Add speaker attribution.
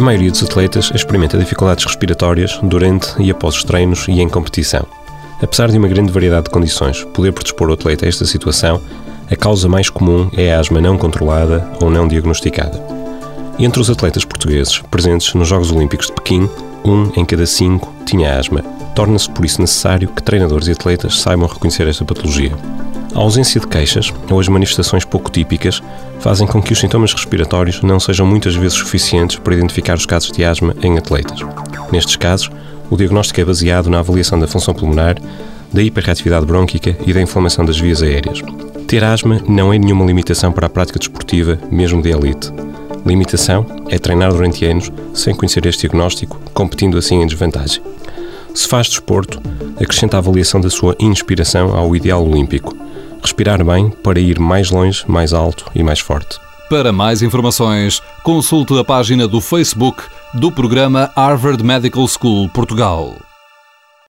Speaker 1: A maioria dos atletas experimenta dificuldades respiratórias durante e após os treinos e em competição. Apesar de uma grande variedade de condições poder predispor o atleta a esta situação, a causa mais comum é a asma não controlada ou não diagnosticada. Entre os atletas portugueses presentes nos Jogos Olímpicos de Pequim, um em cada cinco tinha asma. Torna-se por isso necessário que treinadores e atletas saibam reconhecer esta patologia. A ausência de queixas ou as manifestações pouco típicas fazem com que os sintomas respiratórios não sejam muitas vezes suficientes para identificar os casos de asma em atletas. Nestes casos, o diagnóstico é baseado na avaliação da função pulmonar, da hiperreatividade brônquica e da inflamação das vias aéreas. Ter asma não é nenhuma limitação para a prática desportiva, mesmo de elite. Limitação é treinar durante anos sem conhecer este diagnóstico, competindo assim em desvantagem. Se faz desporto, acrescenta a avaliação da sua inspiração ao ideal olímpico. Respirar bem para ir mais longe, mais alto e mais forte.
Speaker 2: Para mais informações, consulte a página do Facebook do programa Harvard Medical School Portugal.